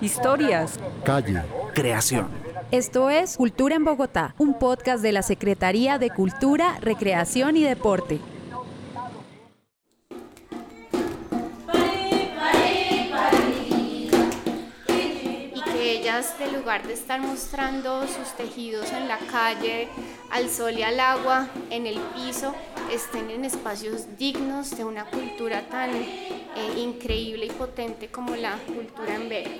Historias. Calle. Creación. Esto es Cultura en Bogotá, un podcast de la Secretaría de Cultura, Recreación y Deporte. y que ellas, en lugar de estar mostrando sus tejidos en la calle, al sol y al agua, en el piso, estén en espacios dignos de una cultura tan eh, increíble y potente como la cultura en Vera.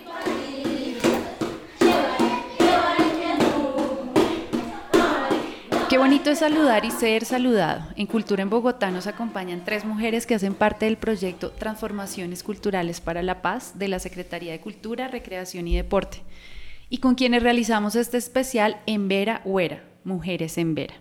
Qué bonito es saludar y ser saludado. En Cultura en Bogotá nos acompañan tres mujeres que hacen parte del proyecto Transformaciones Culturales para la Paz de la Secretaría de Cultura, Recreación y Deporte, y con quienes realizamos este especial en Vera Huera, Mujeres en Vera.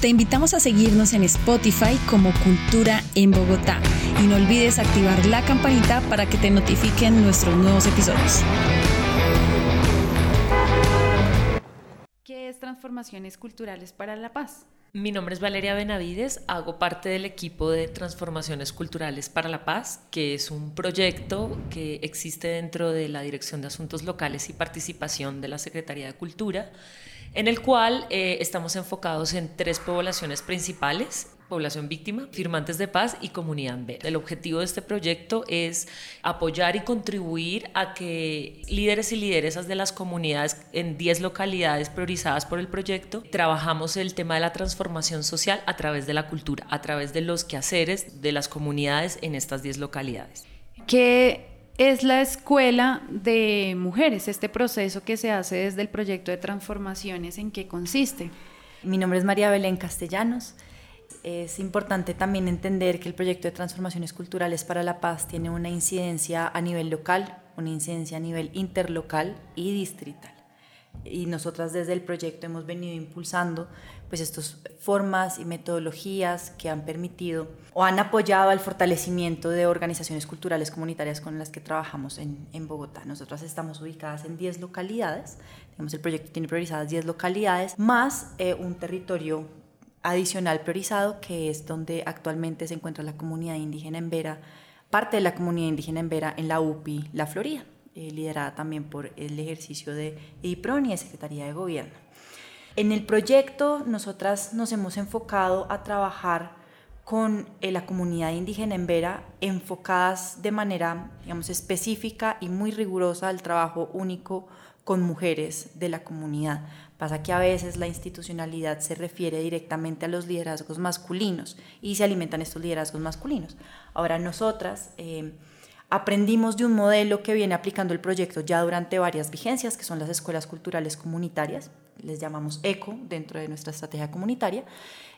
Te invitamos a seguirnos en Spotify como Cultura en Bogotá y no olvides activar la campanita para que te notifiquen nuestros nuevos episodios. ¿Qué es Transformaciones Culturales para la Paz? Mi nombre es Valeria Benavides, hago parte del equipo de Transformaciones Culturales para la Paz, que es un proyecto que existe dentro de la Dirección de Asuntos Locales y Participación de la Secretaría de Cultura, en el cual eh, estamos enfocados en tres poblaciones principales, población víctima, firmantes de paz y comunidad Amber. El objetivo de este proyecto es apoyar y contribuir a que líderes y lideresas de las comunidades en 10 localidades priorizadas por el proyecto trabajamos el tema de la transformación social a través de la cultura, a través de los quehaceres de las comunidades en estas 10 localidades. ¿Qué es la escuela de mujeres? Este proceso que se hace desde el proyecto de transformaciones, ¿en qué consiste? Mi nombre es María Belén Castellanos. Es importante también entender que el proyecto de transformaciones culturales para la paz tiene una incidencia a nivel local, una incidencia a nivel interlocal y distrital. Y nosotras desde el proyecto hemos venido impulsando pues estas formas y metodologías que han permitido o han apoyado al fortalecimiento de organizaciones culturales comunitarias con las que trabajamos en, en Bogotá. Nosotras estamos ubicadas en 10 localidades, digamos el proyecto tiene priorizadas 10 localidades, más eh, un territorio adicional priorizado, que es donde actualmente se encuentra la comunidad indígena en Vera, parte de la comunidad indígena en Vera en la UPI La Florida, eh, liderada también por el ejercicio de IPRON y de Secretaría de Gobierno. En el proyecto nosotras nos hemos enfocado a trabajar con eh, la comunidad indígena en Vera, enfocadas de manera, digamos, específica y muy rigurosa al trabajo único con mujeres de la comunidad. Pasa que a veces la institucionalidad se refiere directamente a los liderazgos masculinos y se alimentan estos liderazgos masculinos. Ahora nosotras eh, aprendimos de un modelo que viene aplicando el proyecto ya durante varias vigencias, que son las escuelas culturales comunitarias, les llamamos ECO dentro de nuestra estrategia comunitaria,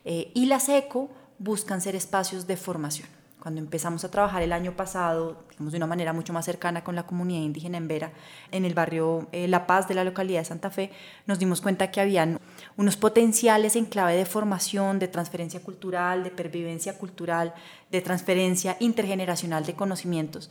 eh, y las ECO buscan ser espacios de formación cuando empezamos a trabajar el año pasado, digamos, de una manera mucho más cercana con la comunidad indígena en Vera, en el barrio eh, La Paz de la localidad de Santa Fe, nos dimos cuenta que habían unos potenciales en clave de formación, de transferencia cultural, de pervivencia cultural, de transferencia intergeneracional de conocimientos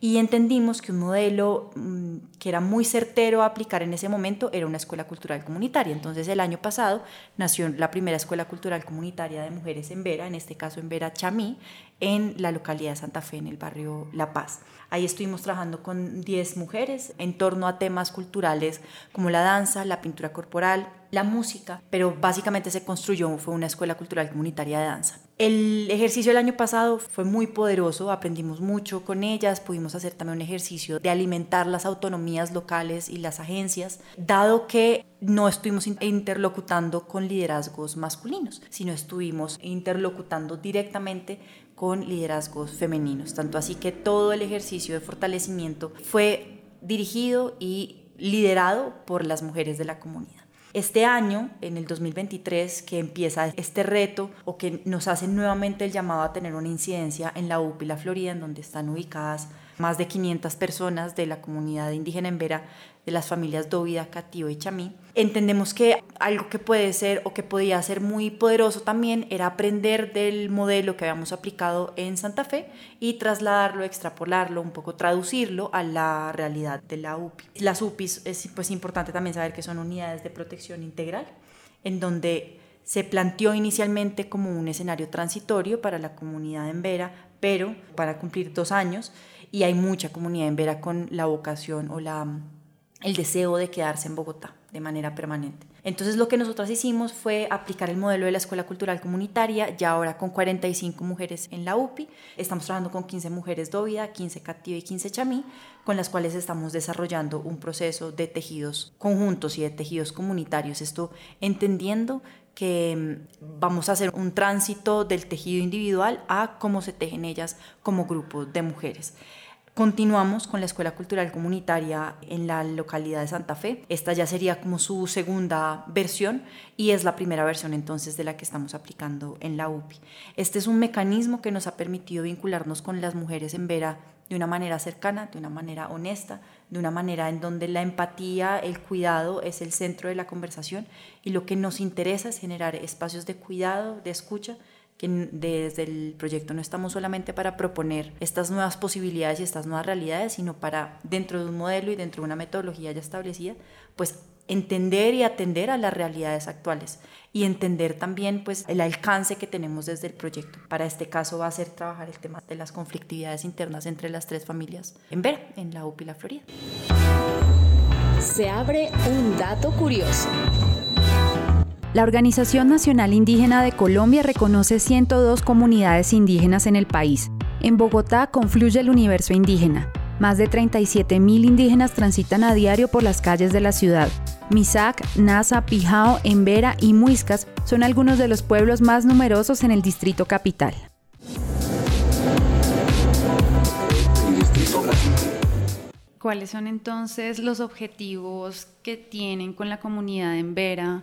y entendimos que un modelo mm, que era muy certero a aplicar en ese momento era una escuela cultural comunitaria. Entonces el año pasado nació la primera escuela cultural comunitaria de mujeres en Vera, en este caso en Vera Chamí, en la localidad de Santa Fe, en el barrio La Paz. Ahí estuvimos trabajando con 10 mujeres en torno a temas culturales como la danza, la pintura corporal, la música, pero básicamente se construyó, fue una escuela cultural comunitaria de danza. El ejercicio del año pasado fue muy poderoso, aprendimos mucho con ellas, pudimos hacer también un ejercicio de alimentar las autonomías locales y las agencias, dado que no estuvimos interlocutando con liderazgos masculinos, sino estuvimos interlocutando directamente con liderazgos femeninos. Tanto así que todo el ejercicio de fortalecimiento fue dirigido y liderado por las mujeres de la comunidad. Este año, en el 2023, que empieza este reto o que nos hace nuevamente el llamado a tener una incidencia en la UPI La Florida, en donde están ubicadas más de 500 personas de la comunidad indígena en Vera, de las familias Dovida, Catío y Chamí. Entendemos que algo que puede ser o que podía ser muy poderoso también era aprender del modelo que habíamos aplicado en Santa Fe y trasladarlo, extrapolarlo, un poco traducirlo a la realidad de la UPI. Las UPIs es pues importante también saber que son unidades de protección integral, en donde se planteó inicialmente como un escenario transitorio para la comunidad en Vera, pero para cumplir dos años y hay mucha comunidad en Vera con la vocación o la, el deseo de quedarse en Bogotá de manera permanente. Entonces lo que nosotras hicimos fue aplicar el modelo de la Escuela Cultural Comunitaria, ya ahora con 45 mujeres en la UPI. Estamos trabajando con 15 mujeres Dóvida, 15 Cativa y 15 Chamí, con las cuales estamos desarrollando un proceso de tejidos conjuntos y de tejidos comunitarios. Esto entendiendo que mm, vamos a hacer un tránsito del tejido individual a cómo se tejen ellas como grupo de mujeres. Continuamos con la Escuela Cultural Comunitaria en la localidad de Santa Fe. Esta ya sería como su segunda versión y es la primera versión entonces de la que estamos aplicando en la UPI. Este es un mecanismo que nos ha permitido vincularnos con las mujeres en Vera de una manera cercana, de una manera honesta, de una manera en donde la empatía, el cuidado es el centro de la conversación y lo que nos interesa es generar espacios de cuidado, de escucha, que desde el proyecto no estamos solamente para proponer estas nuevas posibilidades y estas nuevas realidades, sino para, dentro de un modelo y dentro de una metodología ya establecida, pues entender y atender a las realidades actuales y entender también pues el alcance que tenemos desde el proyecto. Para este caso va a ser trabajar el tema de las conflictividades internas entre las tres familias en Vera, en la UPI La Florida. Se abre un dato curioso. La Organización Nacional Indígena de Colombia reconoce 102 comunidades indígenas en el país. En Bogotá confluye el universo indígena. Más de 37.000 indígenas transitan a diario por las calles de la ciudad. Misac, Nasa, Pijao, Embera y Muiscas son algunos de los pueblos más numerosos en el distrito capital. ¿Cuáles son entonces los objetivos que tienen con la comunidad en Vera?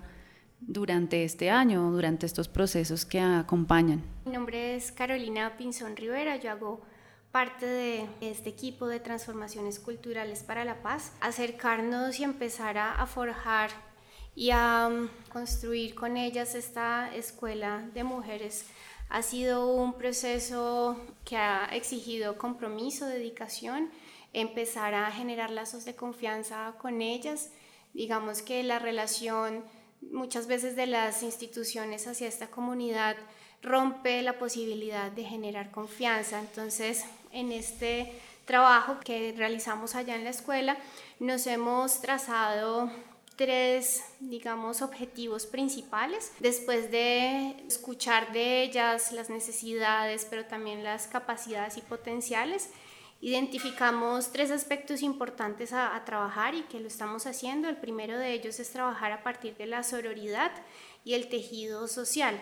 Durante este año, durante estos procesos que acompañan? Mi nombre es Carolina Pinzón Rivera, yo hago parte de este equipo de transformaciones culturales para la paz, acercarnos y empezar a, forjar y a um, construir con ellas esta escuela de mujeres ha sido un proceso que ha exigido compromiso, dedicación, empezar a generar lazos de confianza con ellas. Digamos que la relación muchas veces de las instituciones hacia esta comunidad rompe la posibilidad de generar confianza. Entonces, en este trabajo que realizamos allá en la escuela, nos hemos trazado tres, digamos, objetivos principales. Después de escuchar de ellas las necesidades, pero también las capacidades y potenciales, Identificamos tres aspectos importantes a, trabajar y que lo estamos haciendo. El primero de ellos es trabajar a partir de la sororidad y el tejido social.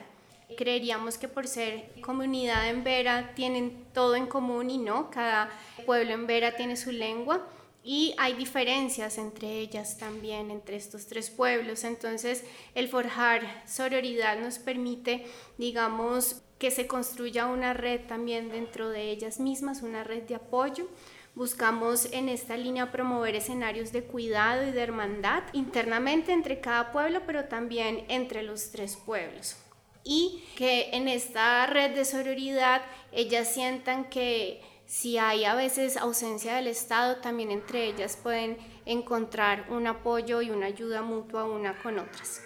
Creeríamos que por ser comunidad en Vera tienen todo en común y no, cada pueblo en Vera tiene su lengua y hay diferencias entre ellas también, entre estos tres pueblos. Entonces, el forjar sororidad nos permite, digamos, que se construya una red también dentro de ellas mismas, una red de apoyo. Buscamos en esta línea promover escenarios de cuidado y de hermandad internamente entre cada pueblo, pero también entre los tres pueblos. Y que en esta red de sororidad ellas sientan que si hay a veces ausencia del Estado, también entre ellas pueden encontrar un apoyo y una ayuda mutua una con otras.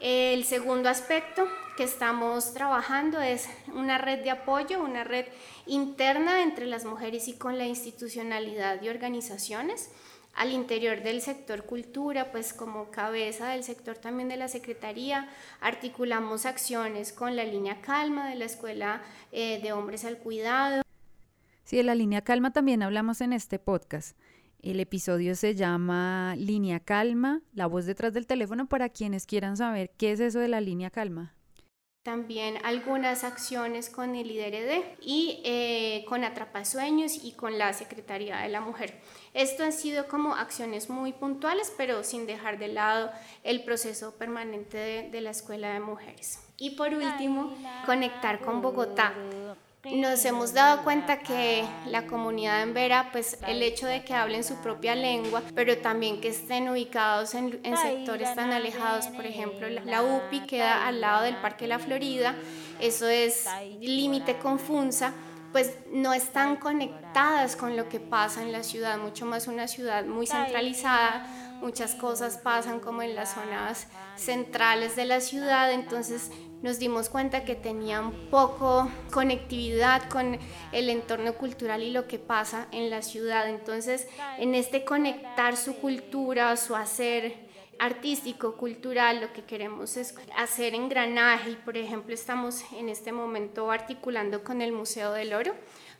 El segundo aspecto que estamos trabajando es una red de apoyo, una red interna entre las mujeres y con la institucionalidad y organizaciones. Al interior del sector cultura, pues como cabeza del sector también de la Secretaría, articulamos acciones con la línea Calma de la Escuela eh, de Hombres al Cuidado. Sí, de la línea Calma también hablamos en este podcast. El episodio se llama Línea Calma, la voz detrás del teléfono para quienes quieran saber qué es eso de la línea calma. También algunas acciones con el IDRD y eh, con Atrapasueños y con la Secretaría de la Mujer. Esto han sido como acciones muy puntuales, pero sin dejar de lado el proceso permanente de la Escuela de Mujeres. Y por último, conectar con Bogotá nos hemos dado cuenta que la comunidad en Vera, pues el hecho de que hablen su propia lengua, pero también que estén ubicados en, sectores tan alejados, por ejemplo, la UPI queda al lado del Parque La Florida, eso es límite con Funza, pues no están conectadas con lo que pasa en la ciudad, mucho más una ciudad muy centralizada, muchas cosas pasan como en las zonas centrales de la ciudad, entonces nos dimos cuenta que tenían poco conectividad con el entorno cultural y lo que pasa en la ciudad. Entonces, en este conectar su cultura, su hacer artístico, cultural, lo que queremos es hacer engranaje y por ejemplo estamos en este momento articulando con el Museo del Oro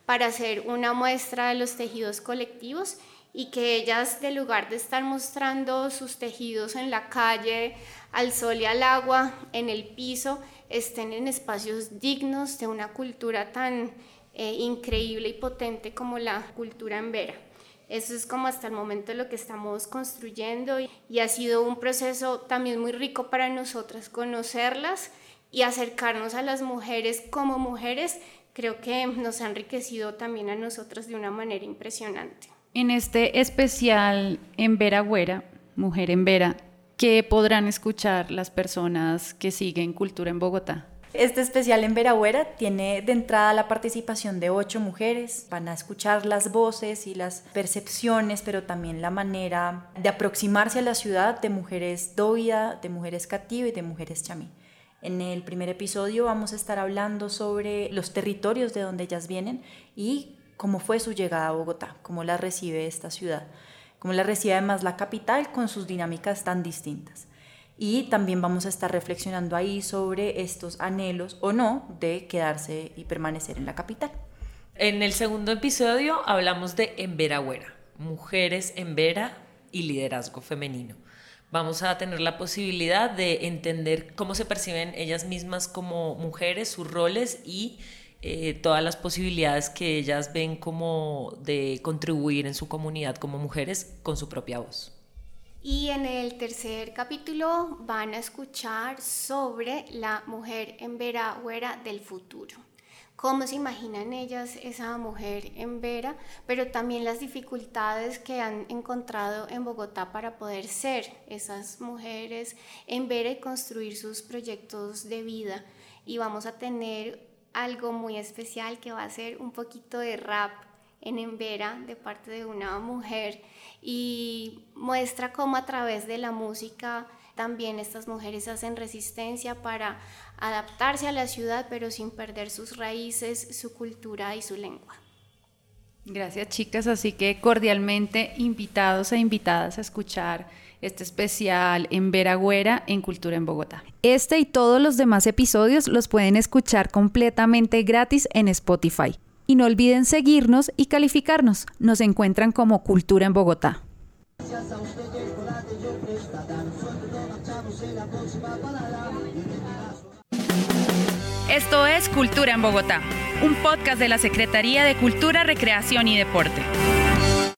para hacer una muestra de los tejidos colectivos y que ellas, de lugar de estar mostrando sus tejidos en la calle, al sol y al agua, en el piso, estén en espacios dignos de una cultura tan eh, increíble y potente como la cultura en Vera. Eso es como hasta el momento lo que estamos construyendo y, ha sido un proceso también muy rico para nosotras conocerlas y acercarnos a las mujeres como mujeres. Creo que nos ha enriquecido también a nosotras de una manera impresionante. En este especial en Vera Güera, Mujer en Vera, ¿qué podrán escuchar las personas que siguen Cultura en Bogotá? Este especial en Veragüera tiene de entrada la participación de ocho mujeres. Van a escuchar las voces y las percepciones, pero también la manera de aproximarse a la ciudad de mujeres dóvida, de mujeres cativa y de mujeres chamí. En el primer episodio vamos a estar hablando sobre los territorios de donde ellas vienen y cómo fue su llegada a Bogotá, cómo la recibe esta ciudad, cómo la recibe además la capital con sus dinámicas tan distintas. Y también vamos a estar reflexionando ahí sobre estos anhelos o no de quedarse y permanecer en la capital. En el segundo episodio hablamos de Enveragüera, mujeres en Vera y liderazgo femenino. Vamos a tener la posibilidad de entender cómo se perciben ellas mismas como mujeres, sus roles y eh, todas las posibilidades que ellas ven como de contribuir en su comunidad como mujeres con su propia voz. Y en el tercer capítulo van a escuchar sobre la mujer en Veragüera del futuro. Cómo se imaginan ellas esa mujer en Vera, pero también las dificultades que han encontrado en Bogotá para poder ser esas mujeres en Vera y construir sus proyectos de vida. Y vamos a tener algo muy especial que va a ser un poquito de rap en Embera de parte de una mujer y muestra cómo a través de la música también estas mujeres hacen resistencia para adaptarse a la ciudad pero sin perder sus raíces, su cultura y su lengua. Gracias chicas, así que cordialmente invitados e invitadas a escuchar este especial en Veragüera en Cultura en Bogotá. Este y todos los demás episodios los pueden escuchar completamente gratis en Spotify. Y no olviden seguirnos y calificarnos. Nos encuentran como Cultura en Bogotá. Esto es Cultura en Bogotá, un podcast de la Secretaría de Cultura, Recreación y Deporte.